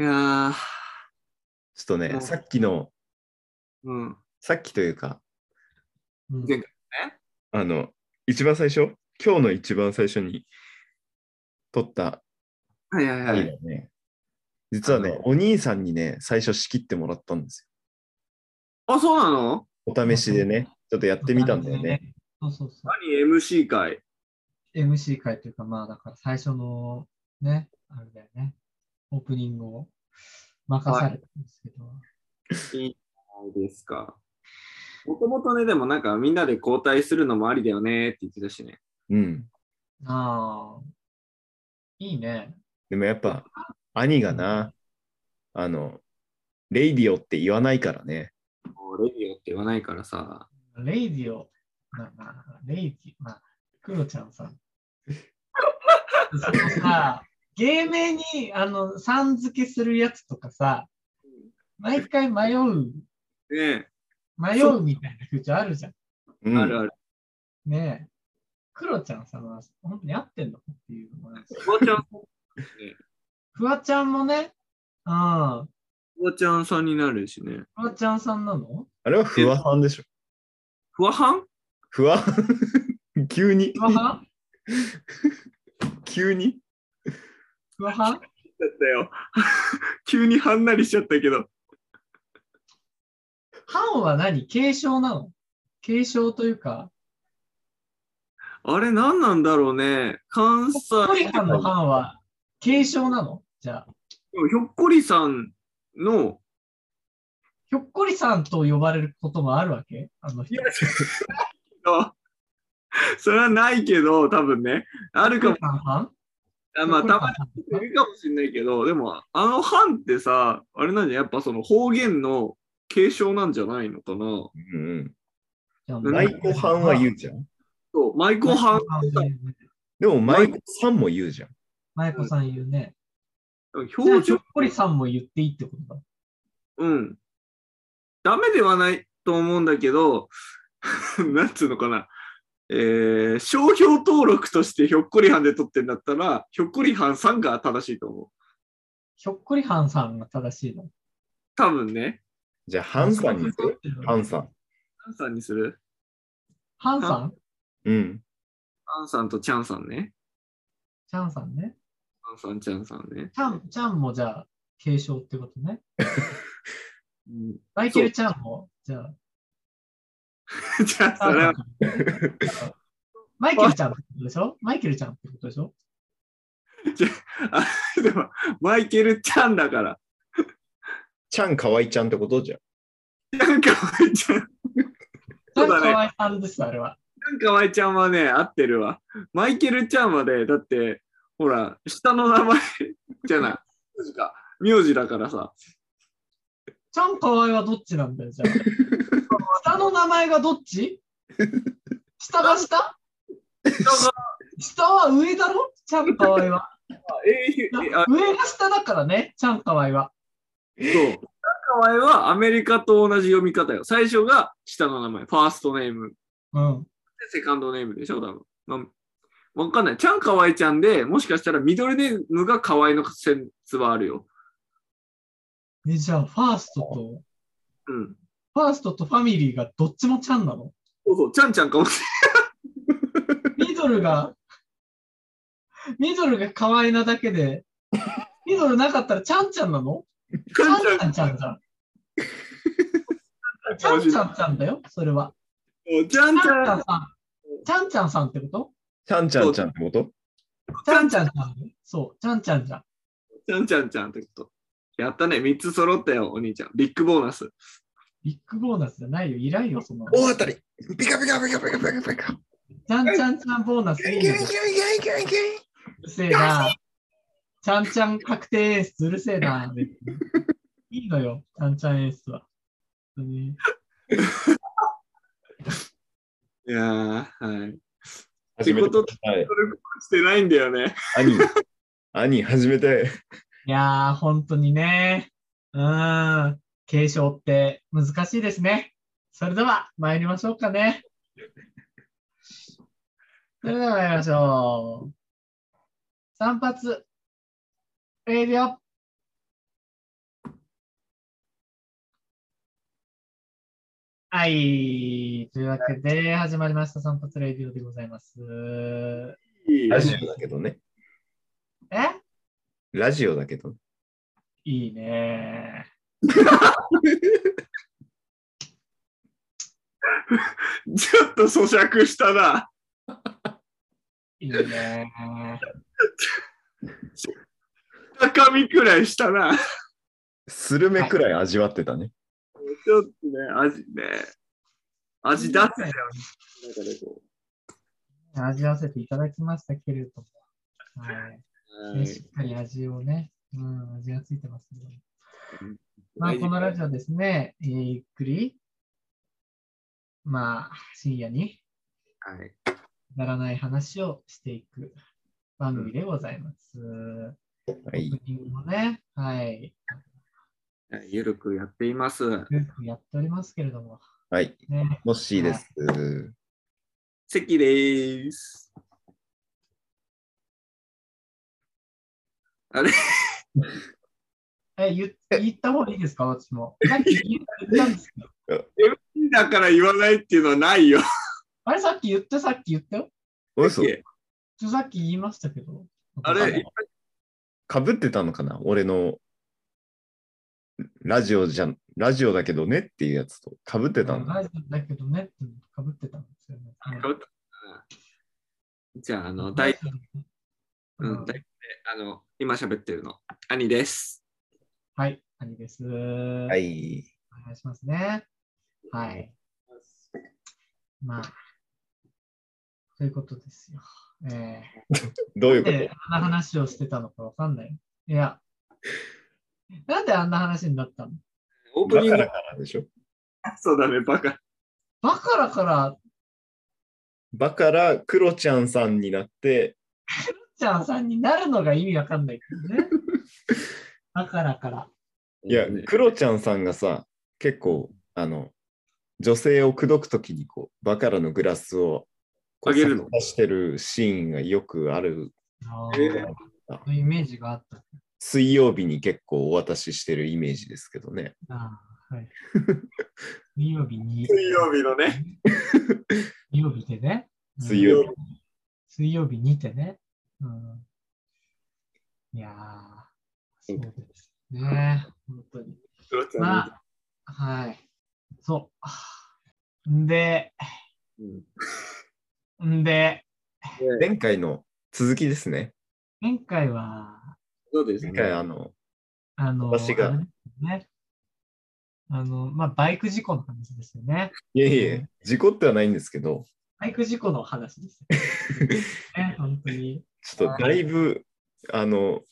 いやー、ちょっとね、うんさっきの、うん。さっきというか、うん前回あの、一番最初、今日の一番最初に撮ったはいはいはい。ね、実はね、お兄さんにね、最初仕切ってもらったんですあ、そうなの？よ。お試しでね、ちょっとやってみたんだよね。。そうそうそう。何 ?MC 会。MC 会というか、まあだから最初のね、あれだよね、オープニングを任されたんですけど、いいじゃないですか。もともとね、でもなんかみんなで交代するのもありだよねって言ってたしね。うん。ああ、いいね。でもやっぱ、兄がな、あの、レイディオって言わないからね。もうレディオって言わないからさ。 radio、まあまあ、レイディまあ、クロちゃんさん。そのさ、芸名に、あの、さん付けするやつとかさ、毎回迷う、ね迷うみたいな風潮あるじゃん。うん、あるある。ねえ。クロちゃんさんは本当に合ってんのっていうのもあるし。おばちゃん、フワちゃんもね、うん。おばちゃんさんになるしね。フワちゃんさんなの？あれはフワハンでしょ。ふわはんフワ 急に。フワハン？急に？フワハンだったよ。急にはんなりしちゃったけど。ハンは何？継承なの？継承というか、あれ何なんだろうね。関西。ひょっこりはんのハンは継承なの？じゃあ、でもひょっこりさんの、ひょっこりさんと呼ばれることもあるわけ？あの人。あそれはないけど、多分ね。あるかも。あまあ、たまに。にいるかもしれないけど、でも、あの藩ってさ、あれなんじゃ、やっぱその方言の継承なんじゃないのかな。うん舞妓ハンは言うじゃん。そう、舞妓藩、でも舞妓さんも言うじゃん。舞妓さん言うね。じゃあ標準ひょっ、こりさんも言っていいってことだ。うん。ダメではないと思うんだけど、なんつうのかな。えー、商標登録としてひょっこりはんで取ってんだったら、ひょっこりはんさんが正しいと思う。ひょっこりはんさんが正しいの？多分ね。じゃあ、ハンさんにする？ハンさん。ハンさんにするハンさん？うん。ハンさんとチャンさんね。チャンさんね。ハンさん、チャンさんね。チャン、チャンもじゃあ継承ってことね。うん、マイケル・チャンも、じゃあ、じゃあ、それは、マイケルちゃんってことでしょ？マイケルちゃんってことでしょ？あでも、マイケル・チャンだから。ちゃんかわいちゃんってこと？じゃん。なんかわいちゃん。チャンかそうだねわいさんです、あれは。なんかわいちゃんはね、合ってるわ。マイケル・チャンはね、だって、ほら、下の名前 じゃない。名字か。名字だからさ。チャンかわいはどっちなんだよ、じゃあ。下の名前がどっち？下が下？下は上だろ？チャンかわいは。上が下だからね、チャンかわいは。そう。チャンカワイはアメリカと同じ読み方よ。最初が下の名前、ファーストネーム。うん。でセカンドネームでしょ、多分。まあ、わかんない。チャンカワイちゃんで、もしかしたらミドルネームがカワイの説はあるよ。え、じゃあ、ファーストと、うん。ファーストとファミリーがどっちもチャンなの？そうそう、チャンちゃんかもしミドルが、ミドルが可愛いなだけで、ミドルなかったらチャンちゃんなの？れチャない。チャンンちゃんちゃんじゃん。チャンちゃんちゃんだよ、それは。チャンチャンちちゃん。ゃんさん。チャンちゃんさんってこと？ちゃんちゃんちゃんってこと？チャンちゃんちゃんね。そう、チャンちゃんじゃん。チャンちゃんちゃんってこと。やったね。3つ揃ったよ、お兄ちゃん。ビッグボーナス。ビッグボーナスじゃないよ、いらんよ、その。大当たりピカピカピカピカピカピカチャンチャンチャンボーナスいいよ。うるせえな。ちゃんちゃん確定演出うるせえな。いいのよ、ちゃんちゃん演出は。いやー、はい。初めてってはい。してないんだよね。兄、兄、初めて。いやー、本当にね。うーん。継承って難しいですね。それでは参りましょうかね。それでは参りましょう。散髪、レディオ。はい。というわけで、始まりました散髪レディオでございます。ラジオだけどね。え？ラジオだけど。いいね。ちょっと咀嚼したな。いいね。高みくらいしたな。スルメくらい味わってたね。ちょっとね、味ね。味出すよ。中でこ味わわせていただきましたけれども。はい。うねしっかり味をね、うん、味がついてますね。うんまあ、このラジオですね、えーゆっくり、まあ、深夜にはい。ならない話をしていく番組でございます。はいね、はい、ゆるくやっています。よくやっておりますけれども、はい。ね、もっしーです。関です。あれ？え、言っ言った方がいいですか、私も。さっき言ったんですけど。だから言わないっていうのはないよ。あれ、さっき言って、さっき言った？よ。嘘ちょさっき言いましたけど。あれ、かぶってたのかな？俺のラジオじゃん、ラジオだけどねっていうやつとかぶってたんだ。ラジオだけどねってかぶってたんですよね。じゃあ、あの、大、ううんん、大あの、今喋ってるの、兄です。はい、兄です。ははい。お願いしますね。はい。まあ、ということですよ。えー、どういうこなんであんな話をしてたのかわかんない。いや、なんであんな話になったの？オープニングからでしょ？そうだね、バカ。バカだから、バカらクロちゃんさんになって、ちゃんさんになるのが意味わかんないけどね。バカだから。いや、クロちゃんさんがさ、結構、あの、女性を口説くときにこう、バカラのグラスをこうあげるの？差してるシーンがよくある。あえーそういうイメージがあった。水曜日に結構お渡ししてるイメージですけどね。あーはい。水曜日に。水曜日のね。水曜日で？ね。うん水曜日。水曜日にてね。うん、いやー、そうですね。本当に。まあ、はい。そう。んで、うんんで、で前回の続きですね。前回は、そうです前回あね。の、あの、私があの、まあ、バイク事故の話ですよね。いえいえ、事故ってはないんですけど、バイク事故の話ですよ。ね、本当に。ちょっとだいぶ、あの、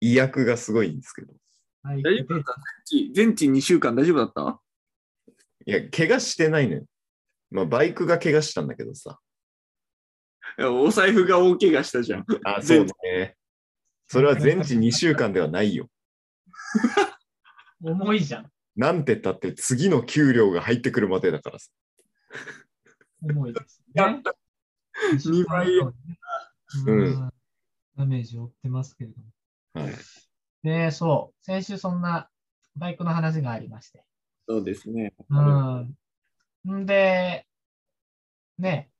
威訳がすごいんですけど。大丈夫だった？全治2週間大丈夫だった？いや、怪我してないのよ。まあ、バイクが怪我したんだけどさ。いやお財布が大怪我したじゃん。あ、そうね。それは全治2週間ではないよ。重いじゃん。なんてったって次の給料が入ってくるまでだからさ。重いですねやっ。二倍ううんん。ダメージを負ってますけれども。はい。で、そう、先週そんなバイクの話がありまして。そうですね。うん。んで、ね、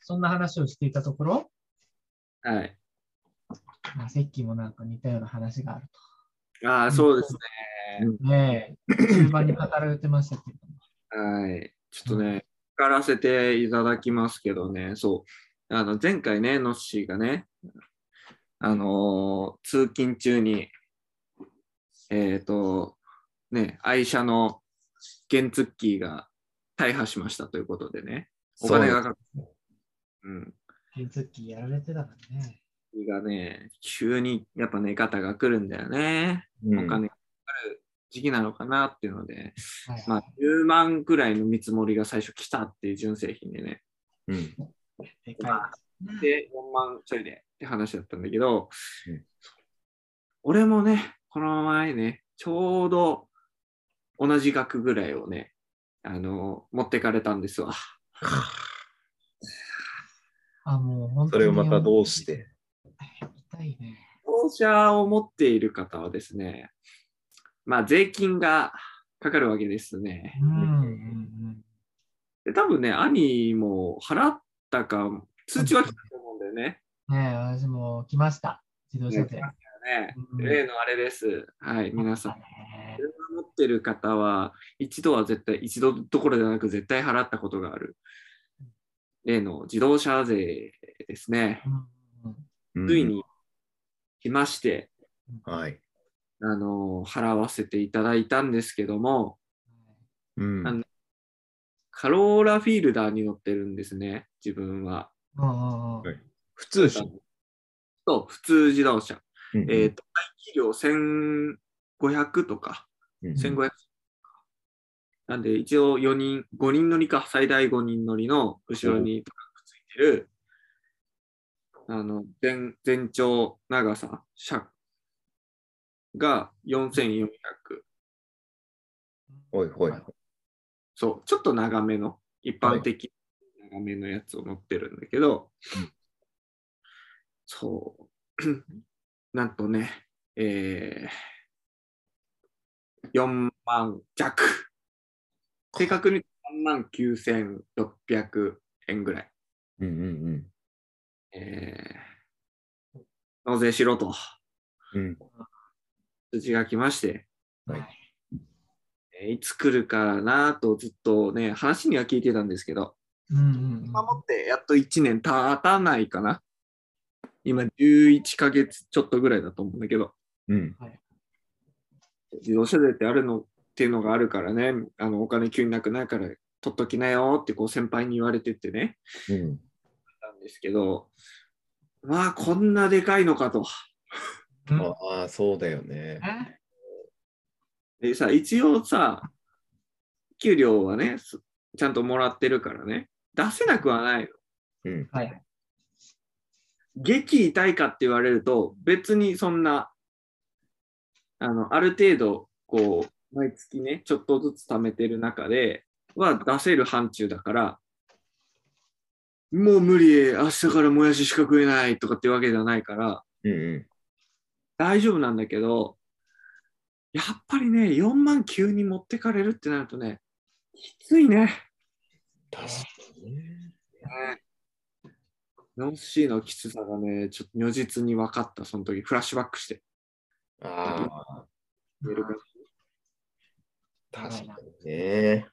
そんな話をしていたところ、はい。まあ、セッキーもなんか似たような話があるああ、そうですね。と。ねえ、中盤に語られてましたけれども。はい。ちょっとね、聞らせていただきますけどね、そう。あの、前回ね、ノッシーがね、あのー通勤中に、えっ、と、ね、愛車の原ツッキーが大破しましたということでね、お金がかかる。うん。原ツッキーやられてたからね。がね、急にやっぱね、ガタが来るんだよね。うんお金がかかる時期なのかなっていうので、はいまあ、10万くらいの見積もりが最初来たっていう純正品でね、うん。でかいですね。で、4万ちょいでって話だったんだけど、うん俺もね、この前ね、ちょうど同じ額ぐらいをね、あの、持ってかれたんですわ。あ、もう本当に。それをまたどうして？痛いね。自動車を持っている方はですね、まあ、税金がかかるわけですね。うんうんで多分ね、兄も払ったか、通知は来たと思うんだよね。うん。ねえ、私も来ました。自動車税。ねうん例のあれです。はい、皆さん。ね車持ってる方は、一度は絶対、一度どころじゃなく絶対払ったことがある。例の自動車税ですね。うんうんついに来まして、はい。あの、払わせていただいたんですけども、うんあのカローラフィールダーに乗ってるんですね、自分は。はい。普通車。と、普通自動車。うんえっ、と、排気量1500とか、うん1500なんで、一応4人、5人乗りか、最大5人乗りの後ろにトラックついてる、あの、全全長長さ、車が4400。ほいほい。そう、ちょっと長めの、一般的長めのやつを乗ってるんだけど、うんそう、なんとね、えー、4万弱。正確に3万9600円ぐらい。うんうんえー、納税しろとうん。うん。通知が来まして、はいえーいつ来るかなとずっとね、話には聞いてたんですけど、うんうん今もってやっと1年経たないかな。今11ヶ月ちょっとぐらいだと思うんだけど、うん。自動車税ってあるのっていうのがあるからね、あのお金急になくなるから取っときなよってこう先輩に言われててね、うん。なんですけど、まあこんなでかいのかと。うんああ、そうだよね。えでさ、一応さ、給料はね、すちゃんともらってるからね、出せなくはないの。うん。はい。激痛いかって言われると、別にそんな、あの、ある程度、こう、毎月ね、ちょっとずつ貯めてる中で、は出せる範疇だから、もう無理、明日からもやししか食えないとかっていうわけじゃないから、うんう大丈夫なんだけど、やっぱりね、4万9に持ってかれるってなるとね、きついね。ん。確かにね。ノンシーのきつさがね、ちょっと如実に分かった、その時、フラッシュバックして。ああ、確かにね。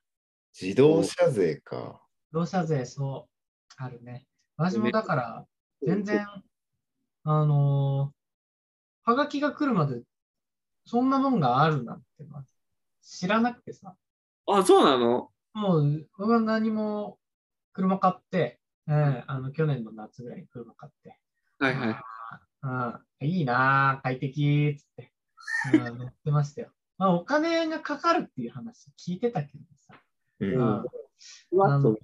自動車税か。自動車税、そう、あるね。私もだから、全然、あのーはがきが来るまで、そんなもんがあるなんて、まあ知らなくてさ、あ、そうなの？もう、僕は何も車買って、えーあの去年の夏ぐらいに車買って、はいはい。うん、いいなあ、快適っつって、うん、乗ってましたよ。まあ、お金がかかるっていう話聞いてたけどさ、う。うんんあふわあのっと、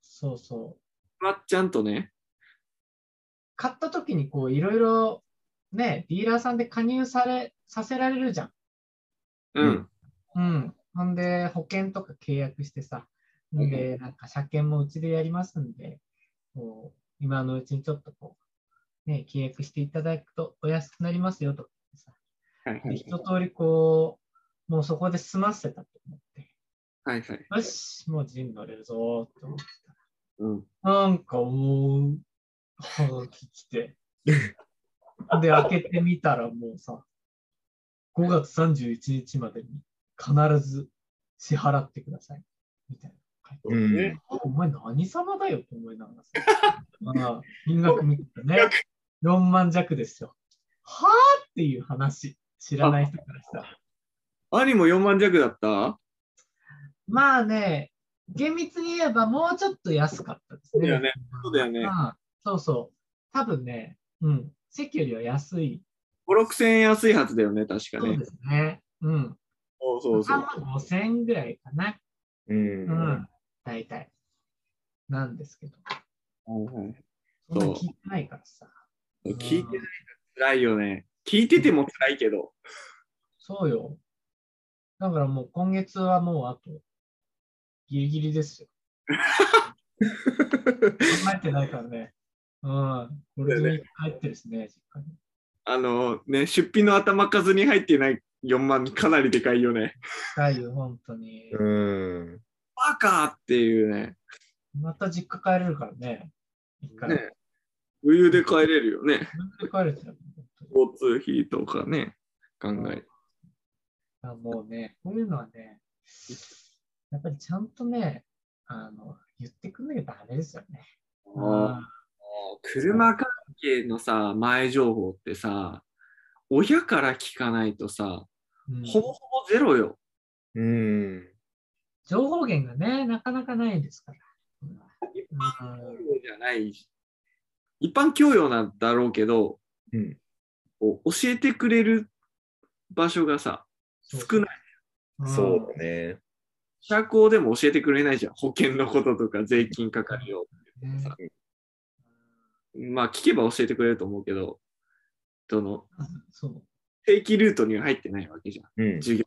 そうそう。ふわっちゃんとね。買った時にこういろいろね、ディーラーさんで加入され、させられるじゃん。うん。うん。ほんで、保険とか契約してさ、んで、なんか車検もうちでやりますんで、こう今のうちにちょっとこう、ね、契約していただくとお安くなりますよとかさ、ではいはい。一通りこう、もうそこで済ませたと思って、はいはい。よし、もう陣乗れるぞって思ってうん。たら、なんかもう、はがき来て、で、開けてみたらもうさ、5月31日までに必ず支払ってください。みたいな書いてある。うんお前何様だよって思いながらさ。ああ金額見ててね。4万弱ですよ。はあっていう話。知らない人からしたら。兄も4万弱だった？まあね、厳密に言えばもうちょっと安かったですね。そうだよねそうだよねああそうそう。多分ね、うん。席よりは安い。5、6千円安いはずだよね、確かねそうで。すね。うん。そうそうそ3う。万5千円ぐらいかな。う。うんん。大体。なんですけど。はいはいそんな聞いてないからさ。聞いてないと辛いよね。聞いてても辛いけど。そうよ。だからもう今月はもうあと、ギリギリですよ。考えてないからね。うん。これで帰ってるしね、実家に。あのね、出費の頭数に入ってない4万かなりでかいよね。深いよ、本当に。うん。バカっていうね。また実家帰れるからね。一回。ね余裕で帰れるよね。自分で帰れちゃう。交通費とかね、考え。あもうね、こういうのはね、やっぱりちゃんとね、あの、言ってくんなきゃダメですよね。あ車関係のさ、前情報ってさ、親から聞かないとさ、うんほぼほぼゼロよ。うん。情報源がね、なかなかないですから。一般教養じゃないし。一般教養なんだろうけど、うん。教えてくれる場所がさ、少ない。うんそうだね。社交でも教えてくれないじゃん。保険のこととか税金かかるよ。ねさまあ聞けば教えてくれると思うけど、その？そう。正規ルートには入ってないわけじゃん。うん。授業。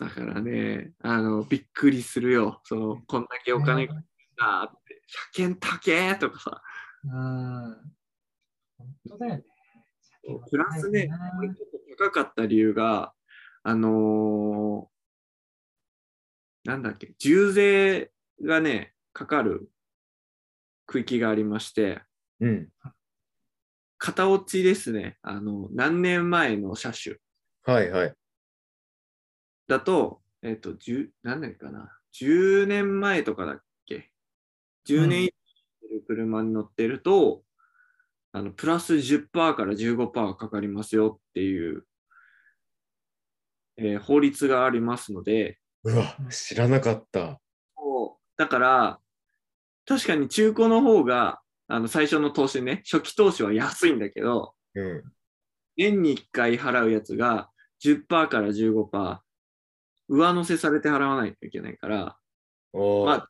だからね、あの、びっくりするよ。その、こんだけお金がなって、車検高えとかさ。うん。本当だよね。プラスね、これちょっと高かった理由が、あのーなんだっけ、重税がね、かかる区域がありまして、うん。型落ちですね。あの、何年前の車種はいはい。だと、えっ、と、10、何年かな。10年前とかだっけ ?10 年以上の車に乗ってると、あの、プラス10%から15%かかりますよっていう、えー法律がありますので、うわ、知らなかった。だから、確かに中古の方が、あの、最初の投資ね、初期投資は安いんだけど、うん。年に1回払うやつが10%から15%上乗せされて払わないといけないから、まあ、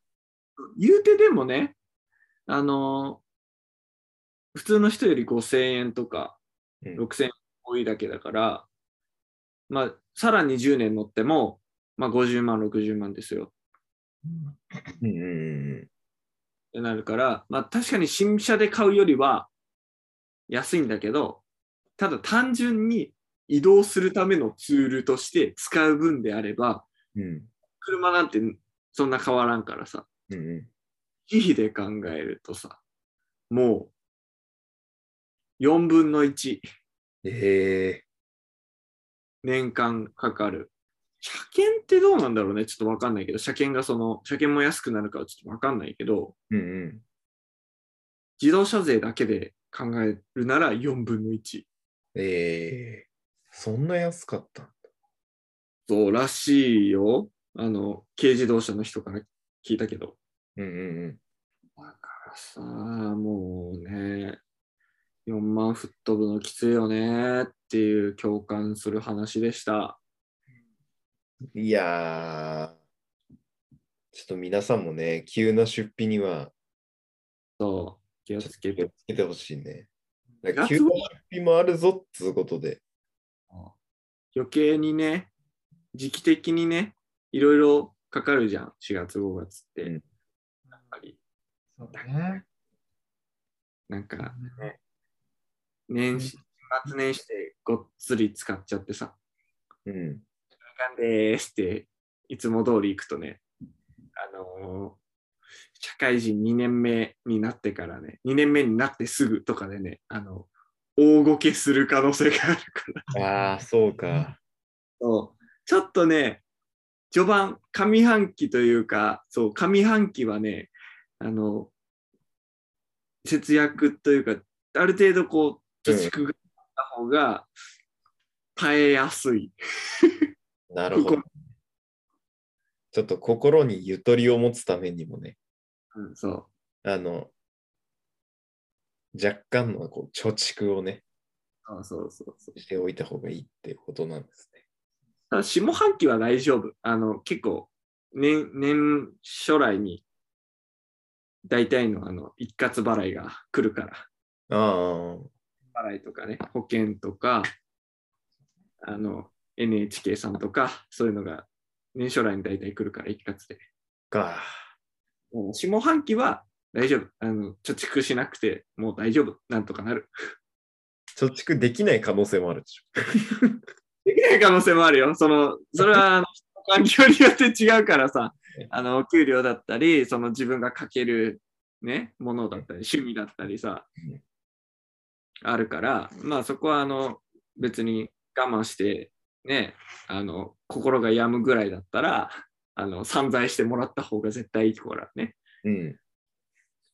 言うてでもね、あの普通の人より5000円とかうん。6000円多いだけだから、まあ、さらに10年乗っても、まあ、50万、60万ですよ。うんなるから、まあ、確かに新車で買うよりは安いんだけど、ただ単純に移動するためのツールとして使う分であれば、うん。うん車なんてそんな変わらんからさ、うんうん。で考えるとさ、もう4分の1ええ年間かかる。車検ってどうなんだろうね？ちょっとわかんないけど、車検がその、車検も安くなるかはちょっとわかんないけど、うんうん。自動車税だけで考えるなら4分の1。ええそんな安かった。そうらしいよ。あの、軽自動車の人から聞いたけど。うんうんだからさ、もうね、4万吹っ飛ぶのきついよねっていう共感する話でした。うん。いやー、ちょっと皆さんもね、急な出費にはそう、気をつけて。気をつけてほしいね。だ月から急な出費もあるぞっつうことで。余計にね、時期的にね、いろいろかかるじゃん、4月、5月って。うんやっぱり、そうだね。なんか、年始、年末年始でごっつり使っちゃってさ、うん。あかんでーすって、いつも通り行くとね、あのー社会人2年目になってからね、2年目になってすぐとかでね、あの、大ごけする可能性があるから。ああ、そうか。そうちょっとね、序盤、上半期というか、そう、上半期はね、あの、節約というか、ある程度こう、貯蓄があった方が耐えやすい。なるほど。ちょっと心にゆとりを持つためにもね、うん、そう。あの、若干のこう貯蓄をね、そうそうそうそう。しておいた方がいいってことなんですね。ただ下半期は大丈夫。あの、結構、年、年初来に、大体のあの、一括払いが来るから。あ払いとかね、保険とか、あの、NHK さんとか、そういうのが年初来に大体来るから一括で。あ、か。下半期は大丈夫。あの、貯蓄しなくてもう大丈夫。なんとかなる。貯蓄できない可能性もあるでしょ。できない可能性もあるよ。その、それはあの環境によって違うからさ、あの、お給料だったり、その自分がかけるね、ものだったり、趣味だったりさうん、あるから、まあそこはあの、別に我慢して、ね、あの、心が病むぐらいだったら、あの、散財してもらった方が絶対いいからね。うん。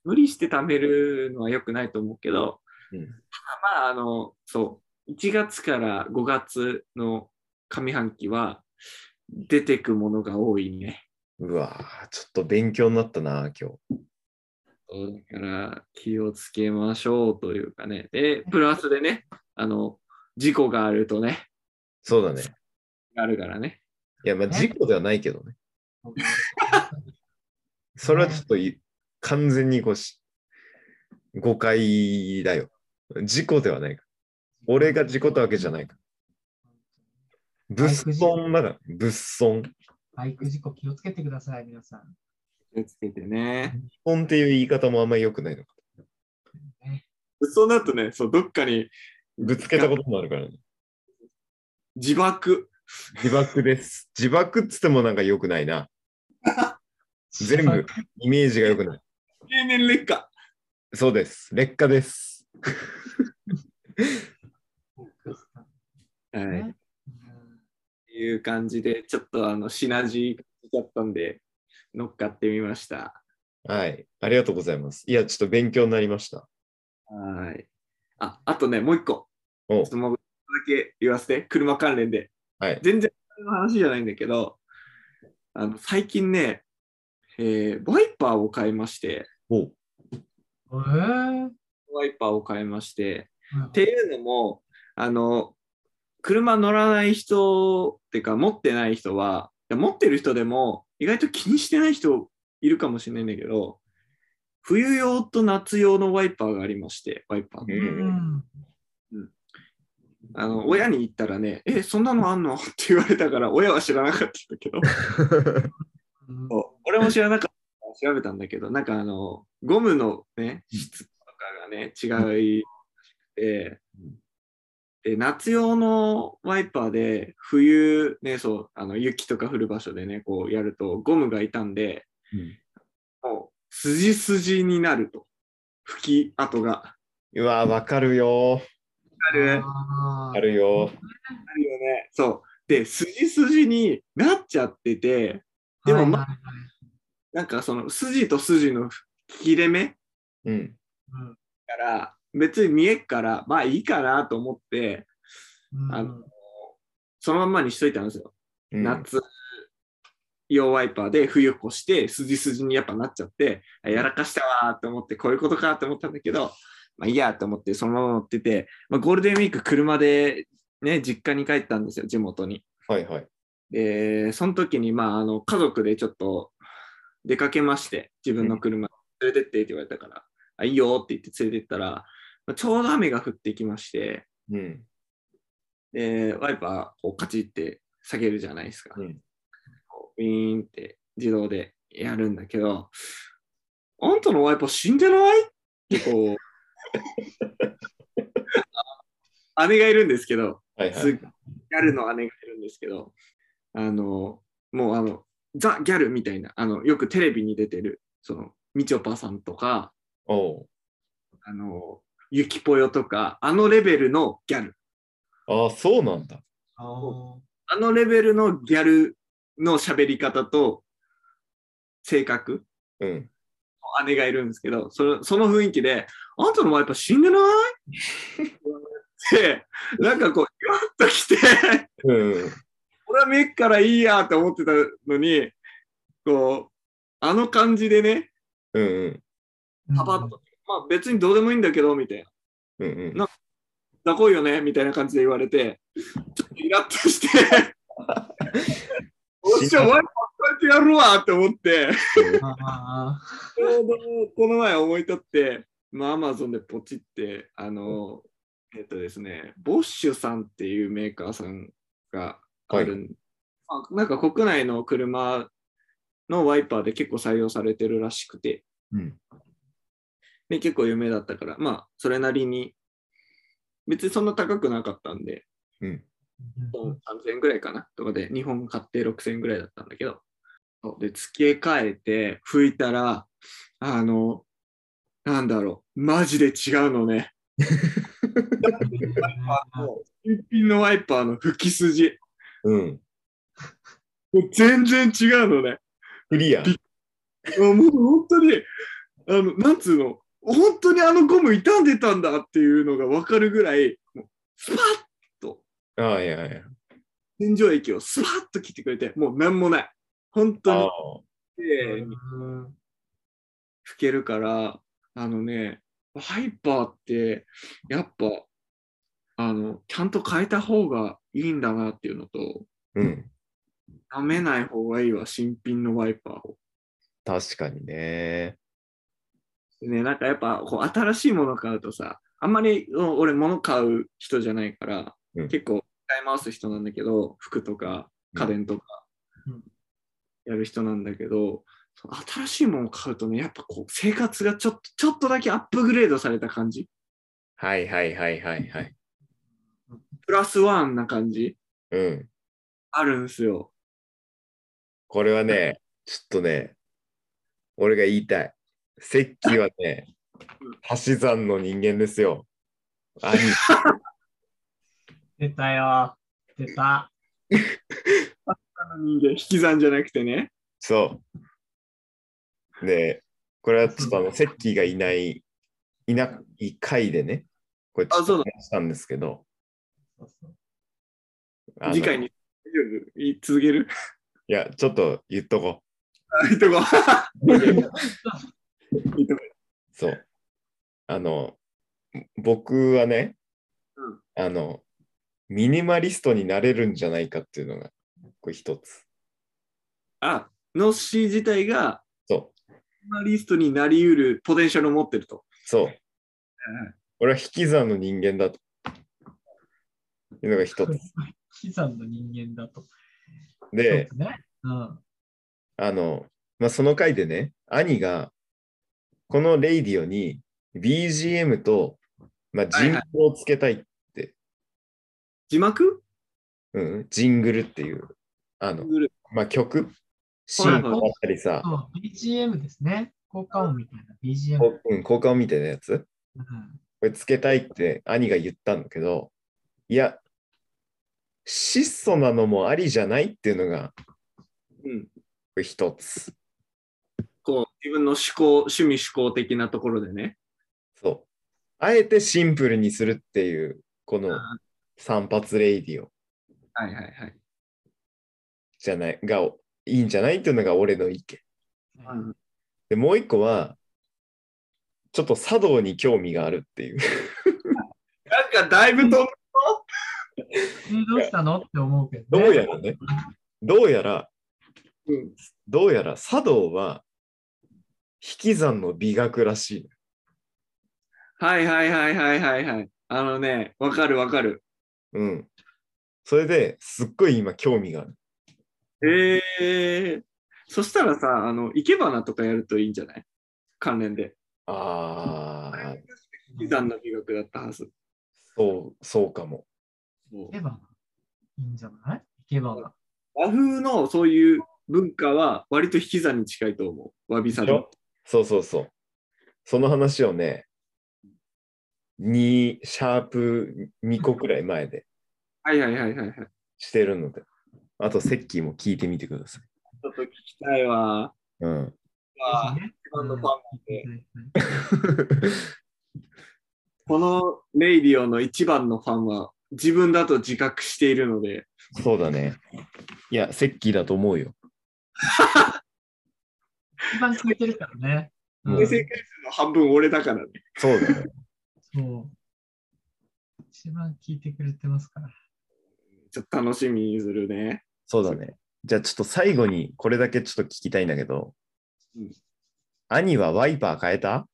無理して貯めるのは良くないと思うけど、うんまあ、あの、そう、1月から5月の上半期は出てくものが多いね。うわーちょっと勉強になったな、今日。だから気をつけましょうというかね。で、プラスでね、あの、事故があるとね、そうだね。あるからね。いや、まあ、事故ではないけどね。それはちょっとい完全にこうし誤解だよ。事故ではないから。俺が事故ったわけじゃないから。物損だから、物損。バイク事故気をつけてください、皆さん。気をつけてね。物損っていう言い方もあんまり良くないのか。ね、嘘だとね、そう、どっかにぶつけたこともあるからね。自爆。自爆です。自爆っつってもなんか良くないな。全部、イメージが良くない。経年劣化。そうです。劣化です。はい。ねっていう感じで、ちょっとあの、シナジーが出ちゃったんで、乗っかってみました。はい。ありがとうございます。いや、ちょっと勉強になりました。はい。あ、あとね、もう一個。ちおょっともうだけ言わせて、車関連で。はい。全然その話じゃないんだけど、あの最近ね、えー、ワイパーを買いまして、お。えー。ワイパーを買いまして、うんっていうのも、あの、車乗らない人っていうか、持ってない人は、いや持ってる人でも意外と気にしてない人いるかもしれないんだけど、冬用と夏用のワイパーがありまして、ワイパー。うんあの親に言ったらね、え、そんなのあんの？って言われたから、親は知らなかったけど、俺も知らなかった調べたんだけど、なんかあの、ゴムのね、質とかがね、違いらしくて、で、夏用のワイパーで、冬ね、そう、あの雪とか降る場所でね、こうやると、ゴムが傷んで、もう、筋筋になると。吹き跡が。うわ、わかるよ。ある？あるよ。あるよね。そう。で、筋筋になっちゃってて、でもまはいはいはいなんかその筋と筋の切れ目うん。うんから、別に見えっから、まあいいかなと思って、うんあのそのまんまにしといたんですよ。うん夏用ワイパーで冬越して、筋筋にやっぱなっちゃって、あやらかしたわーって思って、こういうことかって思ったんだけど、まあいいやと思って、そのまま乗ってて、まあ、ゴールデンウィーク車でね、実家に帰ったんですよ、地元に。はいはい。で、その時に、まあ、あの、家族でちょっと出かけまして、自分の車、連れてってって言われたから、あ、いいよって言って連れてったら、まあちょうど雨が降ってきまして、うん。で、ワイパーこうカチって下げるじゃないですか。うんウィーンって自動でやるんだけど、あんたのワイパー死んでない？ってこう、姉がいるんですけど、はいはい。すギャルの姉がいるんですけど、あの、もうあの、ザ・ギャルみたいな、あの、よくテレビに出てる、その、みちょぱさんとか、あの、ゆきぽよとか、あのレベルのギャル。ああ、そうなんだ。あのレベルのギャルの喋り方と性格、うん。姉がいるんですけど、そのその雰囲気で、あんたのワイパー死んでない？って、なんかこう、イラッときて、うん。俺はメッからいいやって思ってたのに、こう、あの感じでね、うんうん。パパッと、まあ別にどうでもいいんだけど、みたいな。うんうん。なだこいよねみたいな感じで言われて、ちょっとイラッとして、おっしゃ、ワイパーこうやってやるわって思って、あちょうどこの前思い立って、まあ、アマゾンでポチって、あの、えっとですね、ボッシュさんっていうメーカーさんがあるん、あなんか国内の車のワイパーで結構採用されてるらしくて、うん。で結構有名だったから、まあ、それなりに、別にそんな高くなかったんで、うん3000円ぐらいかなとかで、日本買って6000円ぐらいだったんだけど、で、付け替えて拭いたら、あの、なんだろう、マジで違うのね。新品のワイパーの拭き筋、うん。もう全然違うのね。クリア。あもう本当に、あの、なんつうの、本当にあのゴム傷んでたんだっていうのが分かるぐらい、スパッとああ、いやいや。洗浄液をスパッと切ってくれて、もうなんもない。本当に。綺麗に拭けるから、あのね、ハイパーって、やっぱ、あの、ちゃんと変えた方がいいんだなっていうのと、うん。舐めない方がいいわ、新品のワイパーを。確かにね。ね、なんかやっぱこう新しいもの買うとさ、あんまりうん俺物買う人じゃないから、うん結構使い回す人なんだけど、服とか家電とかうんやる人なんだけど、新しいものを買うとね、やっぱこう生活がちょっとちょっとだけアップグレードされた感じ。はいはいはいはいはい。プラスワンな感じうん。あるんですよ。これはね、ちょっとね、俺が言いたい。石器はね、足し算の人間ですよ。兄。出たよ。出た。あの人間、引き算じゃなくてね。そう。で、これはちょっとあの、石器がいない、いない回でね、これちょっあそうだと話したんですけど、次回に大丈夫？い続ける？いや、ちょっと言っとこあ いいとこ。いいとこそう。あの、僕はね、うんあの、ミニマリストになれるんじゃないかっていうのが、これ一つ。あ、ノッシー自体がそう。ジャーナリストになりうるポテンシャルを持ってると。そう。俺は引き算の人間だと。いうのが一つ。悲惨の人間だと。で、ね。うん。あの、まあ、その回でね、兄が、このレイディオに BGM と、まあ、ジングルをつけたい、字幕？うん、ジングルっていう、あの、まあ、曲、シーンだったりさ、BGM ですね。効果音みたいな BGM。こうん、効果音みたいなやつ、うんこれつけたいって兄が言ったんだけど、いや、質素なのもありじゃないっていうのが、うん。これ一つ。こう、自分の思考、趣味思考的なところでね。そう。あえてシンプルにするっていう、このあ散髪レイディオはいはいはい。じゃない、がいいんじゃないっていうのが俺の意見。うんで、もう一個は、ちょっと茶道に興味があるっていう。なんかだいぶと、えどうしたの？って思うけど、どね。うやらね、どうやら、うん、どうやら茶道は引き算の美学らしい。はいはいはいはいはいはい。あのね、わかるわかる。うん。それですっごい今興味がある。えー、そしたらさ、あの、生け花とかやるといいんじゃない？関連で。ああ、引き算の美学だったはず。そう、そうかも。いけばいいんじゃない？いけばが。和風のそういう文化は割と引き算に近いと思う。わびさび。はそうそうそう。その話をね、2、シャープ2個くらい前でいはいはいはいはい。ちしてるので、あと、セッキーも聞いてみてください。ょっと聞きたいわ。うん。あぜひね一番のファンうんで このレイディオの一番のファンは自分だと自覚しているので、そうだね。いや、セッキーだと思うよ。一番聞いてるからね。うん再生回数の半分俺だからね。そうだね。そう。一番聞いてくれてますから。ちょっと楽しみにするね。そうだね。じゃあちょっと最後にこれだけちょっと聞きたいんだけど、うん兄はワイパー変えた？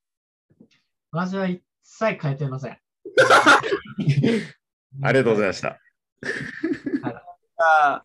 私は一切変えてません。ありがとうございました。あ